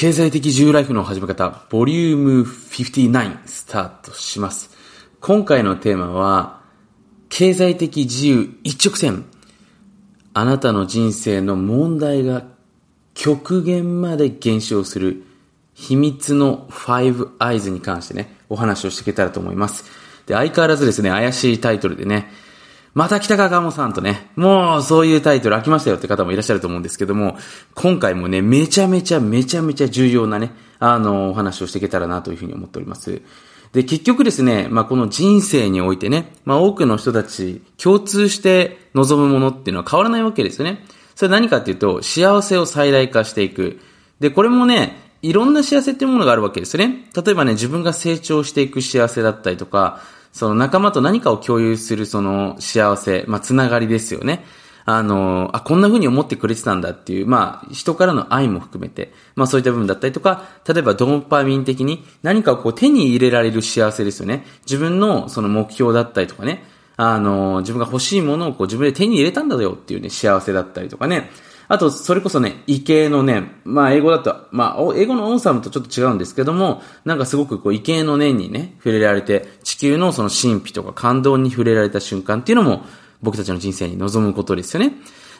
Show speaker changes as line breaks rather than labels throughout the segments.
経済的自由ライフの始め方、ボリューム59スタートします。今回のテーマは、経済的自由一直線。あなたの人生の問題が極限まで減少する秘密の5 eyes に関してね、お話をしていけたらと思います。で、相変わらずですね、怪しいタイトルでね、また来たか、ガモさんとね、もうそういうタイトル飽きましたよって方もいらっしゃると思うんですけども、今回もね、めちゃめちゃめちゃめちゃ重要なね、あの、お話をしていけたらなというふうに思っております。で、結局ですね、まあ、この人生においてね、まあ、多くの人たち共通して望むものっていうのは変わらないわけですよね。それ何かっていうと、幸せを最大化していく。で、これもね、いろんな幸せっていうものがあるわけですよね。例えばね、自分が成長していく幸せだったりとか、その仲間と何かを共有するその幸せ、まあ、つながりですよね。あの、あ、こんな風に思ってくれてたんだっていう、まあ、人からの愛も含めて、まあそういった部分だったりとか、例えばドーパミン的に何かをこう手に入れられる幸せですよね。自分のその目標だったりとかね、あの、自分が欲しいものをこう自分で手に入れたんだよっていうね、幸せだったりとかね。あと、それこそね、異形の念。まあ、英語だと、まあ、英語のオンサムとちょっと違うんですけども、なんかすごくこう、異形の念にね、触れられて、地球のその神秘とか感動に触れられた瞬間っていうのも、僕たちの人生に望むことですよね。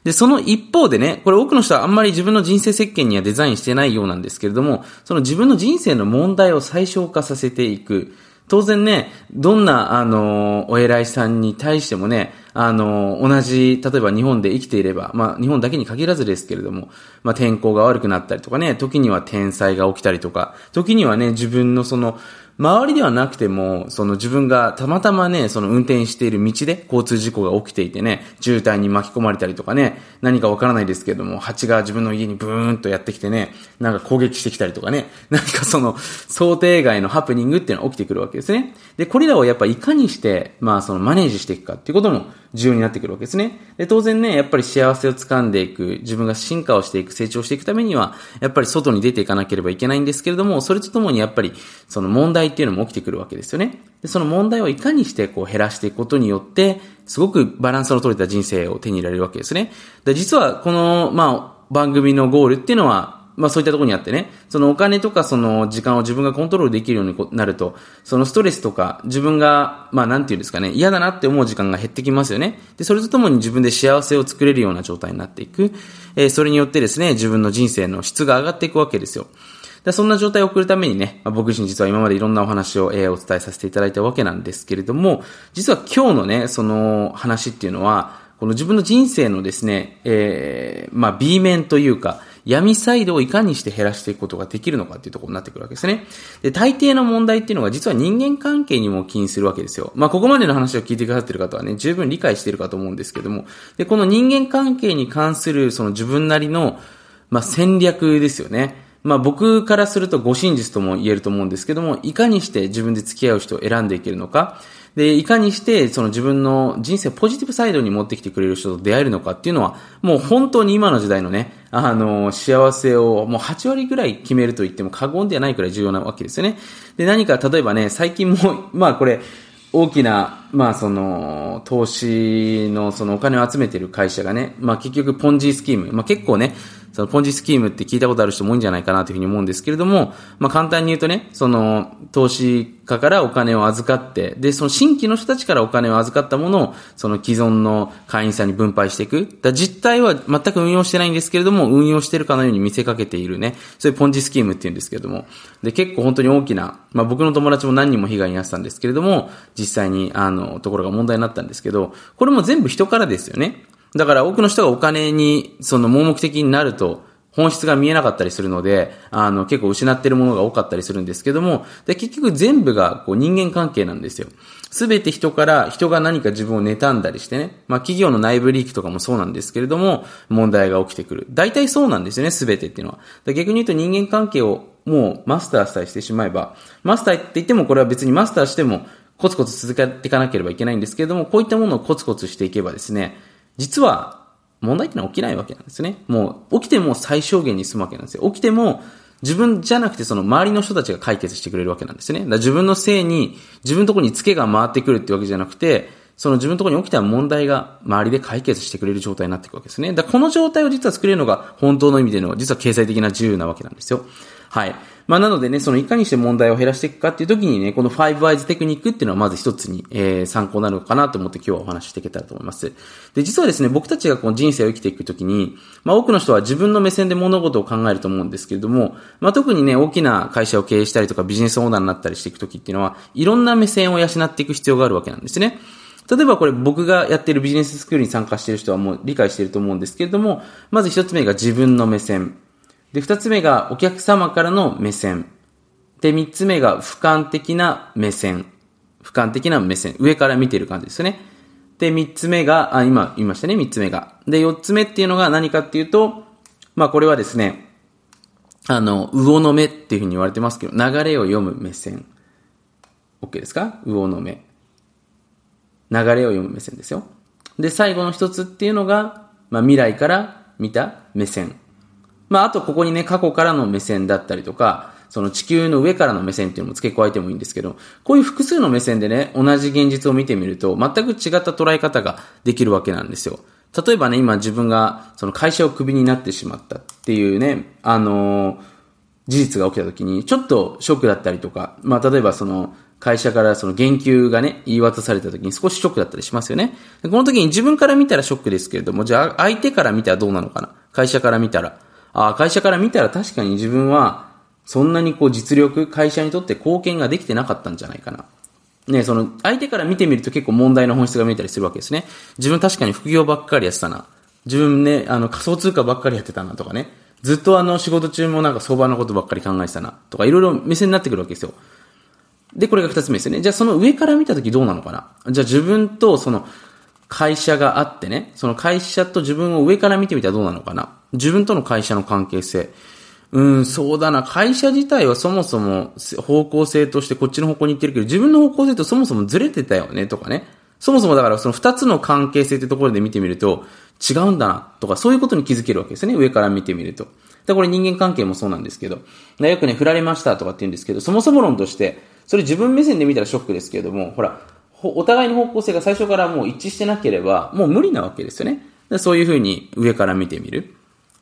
で、その一方でね、これ多くの人はあんまり自分の人生設計にはデザインしてないようなんですけれども、その自分の人生の問題を最小化させていく。当然ね、どんな、あの、お偉いさんに対してもね、あの、同じ、例えば日本で生きていれば、まあ日本だけに限らずですけれども、まあ天候が悪くなったりとかね、時には天災が起きたりとか、時にはね、自分のその、周りではなくても、その自分がたまたまね、その運転している道で交通事故が起きていてね、渋滞に巻き込まれたりとかね、何かわからないですけども、蜂が自分の家にブーンとやってきてね、なんか攻撃してきたりとかね、何かその想定外のハプニングっていうのが起きてくるわけですね。で、これらをやっぱいかにして、まあそのマネージしていくかっていうことも重要になってくるわけですね。で、当然ね、やっぱり幸せを掴んでいく、自分が進化をしていく、成長していくためには、やっぱり外に出ていかなければいけないんですけれども、それとともにやっぱり、その問題っていうのも起きてくるわけですよね。で、その問題をいかにしてこう減らしていくことによって、すごくバランスの取れた人生を手に入れられるわけですね。で、実はこの、まあ、番組のゴールっていうのは、まあそういったところにあってね、そのお金とかその時間を自分がコントロールできるようになると、そのストレスとか自分が、まあなんていうんですかね、嫌だなって思う時間が減ってきますよね。で、それとともに自分で幸せを作れるような状態になっていく。えー、それによってですね、自分の人生の質が上がっていくわけですよ。でそんな状態を送るためにね、まあ、僕自身実は今までいろんなお話を、えー、お伝えさせていただいたわけなんですけれども、実は今日のね、その話っていうのは、この自分の人生のですね、えー、まあ B 面というか、闇サイドをいかにして減らしていくことができるのかっていうところになってくるわけですね。で、大抵の問題っていうのが実は人間関係にも起因するわけですよ。まあ、ここまでの話を聞いてくださってる方はね、十分理解してるかと思うんですけども、で、この人間関係に関するその自分なりの、まあ、戦略ですよね。まあ僕からするとご真実とも言えると思うんですけども、いかにして自分で付き合う人を選んでいけるのか、で、いかにして、その自分の人生ポジティブサイドに持ってきてくれる人と出会えるのかっていうのは、もう本当に今の時代のね、あの、幸せをもう8割ぐらい決めると言っても過言ではないくらい重要なわけですよね。で、何か例えばね、最近も、まあこれ、大きな、まあその、投資のそのお金を集めている会社がね、まあ結局ポンジースキーム、まあ結構ね、そのポンジスキームって聞いたことある人も多いんじゃないかなというふうに思うんですけれども、まあ簡単に言うとね、その投資家からお金を預かって、で、その新規の人たちからお金を預かったものを、その既存の会員さんに分配していく。だ実態は全く運用してないんですけれども、運用してるかのように見せかけているね、そういうポンジスキームって言うんですけれども、で、結構本当に大きな、まあ僕の友達も何人も被害に遭ってたんですけれども、実際に、あの、ところが問題になったんですけど、これも全部人からですよね。だから多くの人がお金に、その盲目的になると、本質が見えなかったりするので、あの、結構失ってるものが多かったりするんですけども、で、結局全部がこう人間関係なんですよ。すべて人から、人が何か自分を妬んだりしてね、まあ企業の内部リークとかもそうなんですけれども、問題が起きてくる。大体そうなんですよね、すべてっていうのは。逆に言うと人間関係をもうマスターさえしてしまえば、マスターって言ってもこれは別にマスターしてもコツコツ続けていかなければいけないんですけれども、こういったものをコツコツしていけばですね、実は問題ってのは起きないわけなんですね。もう、起きても最小限に済むわけなんですよ。起きても、自分じゃなくてその周りの人たちが解決してくれるわけなんですね。だから自分のせいに、自分のところにツケが回ってくるってわけじゃなくて、その自分のところに起きた問題が周りで解決してくれる状態になっていくわけですね。だこの状態を実は作れるのが本当の意味での実は経済的な自由なわけなんですよ。はい。まあ、なのでね、そのいかにして問題を減らしていくかっていう時にね、この5 eyes テクニックっていうのはまず一つに、えー、参考になるのかなと思って今日はお話ししていけたらと思います。で、実はですね、僕たちがこの人生を生きていく時に、まあ、多くの人は自分の目線で物事を考えると思うんですけれども、まあ、特にね、大きな会社を経営したりとかビジネスオーナーになったりしていく時っていうのは、いろんな目線を養っていく必要があるわけなんですね。例えばこれ僕がやってるビジネススクールに参加している人はもう理解していると思うんですけれども、まず一つ目が自分の目線。で、二つ目がお客様からの目線。で、三つ目が俯瞰的な目線。俯瞰的な目線。上から見てる感じですよね。で、三つ目が、あ、今言いましたね、三つ目が。で、四つ目っていうのが何かっていうと、まあこれはですね、あの、魚の目っていうふうに言われてますけど、流れを読む目線。OK ですか？魚の目。流れを読む目線ですよ。で、最後の一つっていうのが、まあ未来から見た目線。まああとここにね、過去からの目線だったりとか、その地球の上からの目線っていうのも付け加えてもいいんですけど、こういう複数の目線でね、同じ現実を見てみると、全く違った捉え方ができるわけなんですよ。例えばね、今自分がその会社をクビになってしまったっていうね、あのー、事実が起きた時に、ちょっとショックだったりとか、まあ例えばその、会社からその言及がね、言い渡された時に少しショックだったりしますよね。この時に自分から見たらショックですけれども、じゃあ相手から見たらどうなのかな会社から見たら。ああ、会社から見たら確かに自分はそんなにこう実力、会社にとって貢献ができてなかったんじゃないかな。ね、その、相手から見てみると結構問題の本質が見えたりするわけですね。自分確かに副業ばっかりやってたな。自分ね、あの仮想通貨ばっかりやってたなとかね。ずっとあの仕事中もなんか相場のことばっかり考えてたな。とかいろいろ目線になってくるわけですよ。で、これが二つ目ですよね。じゃあその上から見たときどうなのかなじゃあ自分とその会社があってね、その会社と自分を上から見てみたらどうなのかな自分との会社の関係性。うん、そうだな。会社自体はそもそも方向性としてこっちの方向に行ってるけど、自分の方向性とそもそもずれてたよね、とかね。そもそもだからその二つの関係性ってところで見てみると、違うんだな、とか、そういうことに気づけるわけですね。上から見てみると。で、これ人間関係もそうなんですけど。よくね、振られましたとかって言うんですけど、そもそも論として、それ自分目線で見たらショックですけれども、ほら、お互いの方向性が最初からもう一致してなければ、もう無理なわけですよね。でそういうふうに上から見てみる。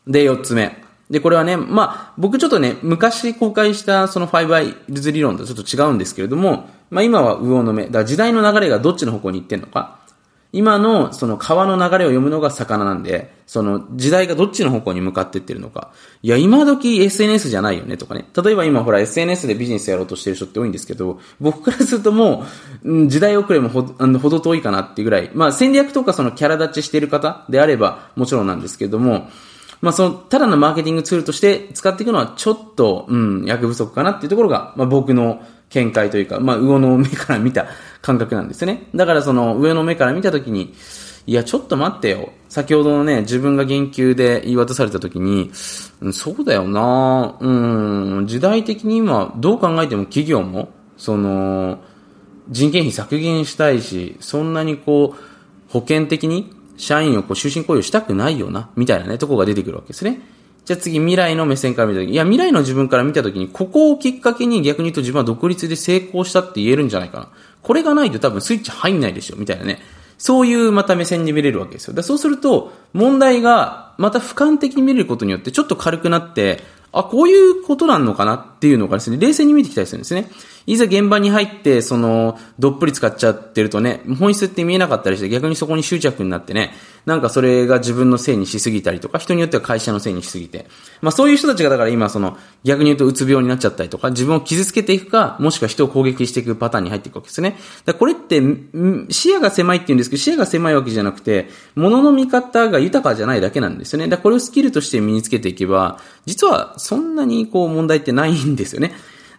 で、四つ目。で、これはね、まあ、僕ちょっとね、昔公開したその 5i ズ理論とちょっと違うんですけれども、まあ今は右往の目。だから時代の流れがどっちの方向に行ってんのか。今のその川の流れを読むのが魚なんで、その時代がどっちの方向に向かってってるのか。いや、今時 SNS じゃないよねとかね。例えば今ほら SNS でビジネスやろうとしてる人って多いんですけど、僕からするともう、時代遅れもほほど遠いかなっていうぐらい、まあ戦略とかそのキャラ立ちしてる方であればもちろんなんですけども、まあその、ただのマーケティングツールとして使っていくのはちょっと、うん、役不足かなっていうところが、まあ僕の見解というか、まあ魚の目から見た感覚なんですね。だからその上の目から見たときに、いや、ちょっと待ってよ。先ほどのね、自分が言及で言い渡されたときに、うん、そうだよなうん、時代的に今、どう考えても企業も、その、人件費削減したいし、そんなにこう、保険的に社員をこう終身雇用したくないよな、みたいなね、とこが出てくるわけですね。じゃあ次、未来の目線から見たとき、いや、未来の自分から見たときに、ここをきっかけに逆に言うと自分は独立で成功したって言えるんじゃないかな。これがないと多分スイッチ入んないでしょ、みたいなね。そういうまた目線に見れるわけですよ。だそうすると、問題がまた俯瞰的に見れることによってちょっと軽くなって、あ、こういうことなのかなっていうのがですね、冷静に見てきたりするんですね。いざ現場に入って、その、どっぷり使っちゃってるとね、本質って見えなかったりして、逆にそこに執着になってね、なんかそれが自分のせいにしすぎたりとか、人によっては会社のせいにしすぎて。まあそういう人たちがだから今その、逆に言うとうつ病になっちゃったりとか、自分を傷つけていくか、もしくは人を攻撃していくパターンに入っていくわけですね。だこれって、視野が狭いって言うんですけど、視野が狭いわけじゃなくて、物の見方が豊かじゃないだけなんですよね。だこれをスキルとして身につけていけば、実はそんなにこう問題ってないんですよね。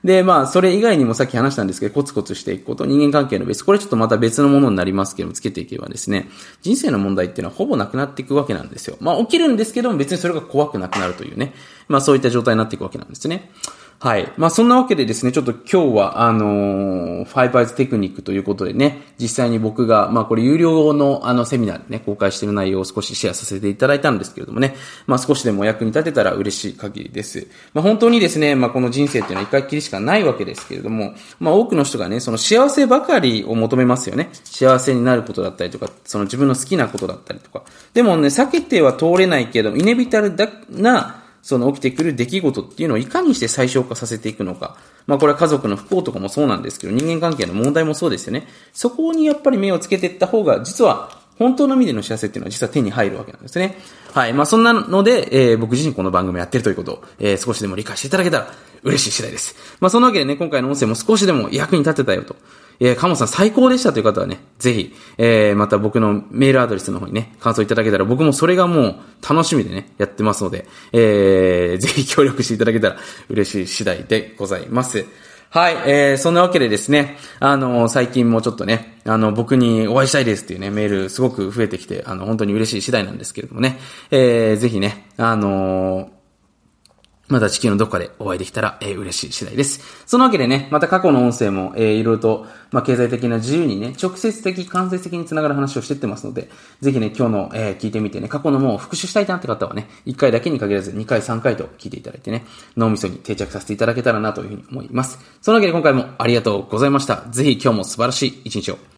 で、まあ、それ以外にもさっき話したんですけど、コツコツしていくこと、人間関係の別、これちょっとまた別のものになりますけども、つけていけばですね、人生の問題っていうのはほぼなくなっていくわけなんですよ。まあ、起きるんですけども、別にそれが怖くなくなるというね、まあ、そういった状態になっていくわけなんですね。はい。まあ、そんなわけでですね、ちょっと今日は、あのー、ファイブアイズテクニックということでね、実際に僕が、まあ、これ有料のあのセミナーでね、公開している内容を少しシェアさせていただいたんですけれどもね、まあ、少しでも役に立てたら嬉しい限りです。まあ、本当にですね、まあ、この人生っていうのは一回きりしかないわけですけれども、まあ、多くの人がね、その幸せばかりを求めますよね。幸せになることだったりとか、その自分の好きなことだったりとか。でもね、避けては通れないけど、イネビタルだな、その起きてくる出来事っていうのをいかにして最小化させていくのか。まあこれは家族の不幸とかもそうなんですけど、人間関係の問題もそうですよね。そこにやっぱり目をつけていった方が、実は本当の意味での幸せっていうのは実は手に入るわけなんですね。はい。まあそんなので、えー、僕自身この番組やってるということを、えー、少しでも理解していただけたら嬉しい次第です。まあそんなわけでね、今回の音声も少しでも役に立てたよと。えー、カモさん最高でしたという方はね、ぜひ、えー、また僕のメールアドレスの方にね、感想いただけたら僕もそれがもう楽しみでね、やってますので、えー、ぜひ協力していただけたら嬉しい次第でございます。はい、えー、そんなわけでですね、あの、最近もちょっとね、あの、僕にお会いしたいですっていうね、メールすごく増えてきて、あの、本当に嬉しい次第なんですけれどもね、えー、ぜひね、あのーまた地球のどこかでお会いできたら、えー、嬉しい次第です。そのわけでね、また過去の音声も、えー、いろいろと、まあ、経済的な自由にね、直接的、間接的につながる話をしてってますので、ぜひね、今日の、えー、聞いてみてね、過去のもう復習したいなって方はね、1回だけに限らず2回3回と聞いていただいてね、脳みそに定着させていただけたらなというふうに思います。そのわけで今回もありがとうございました。ぜひ今日も素晴らしい一日を。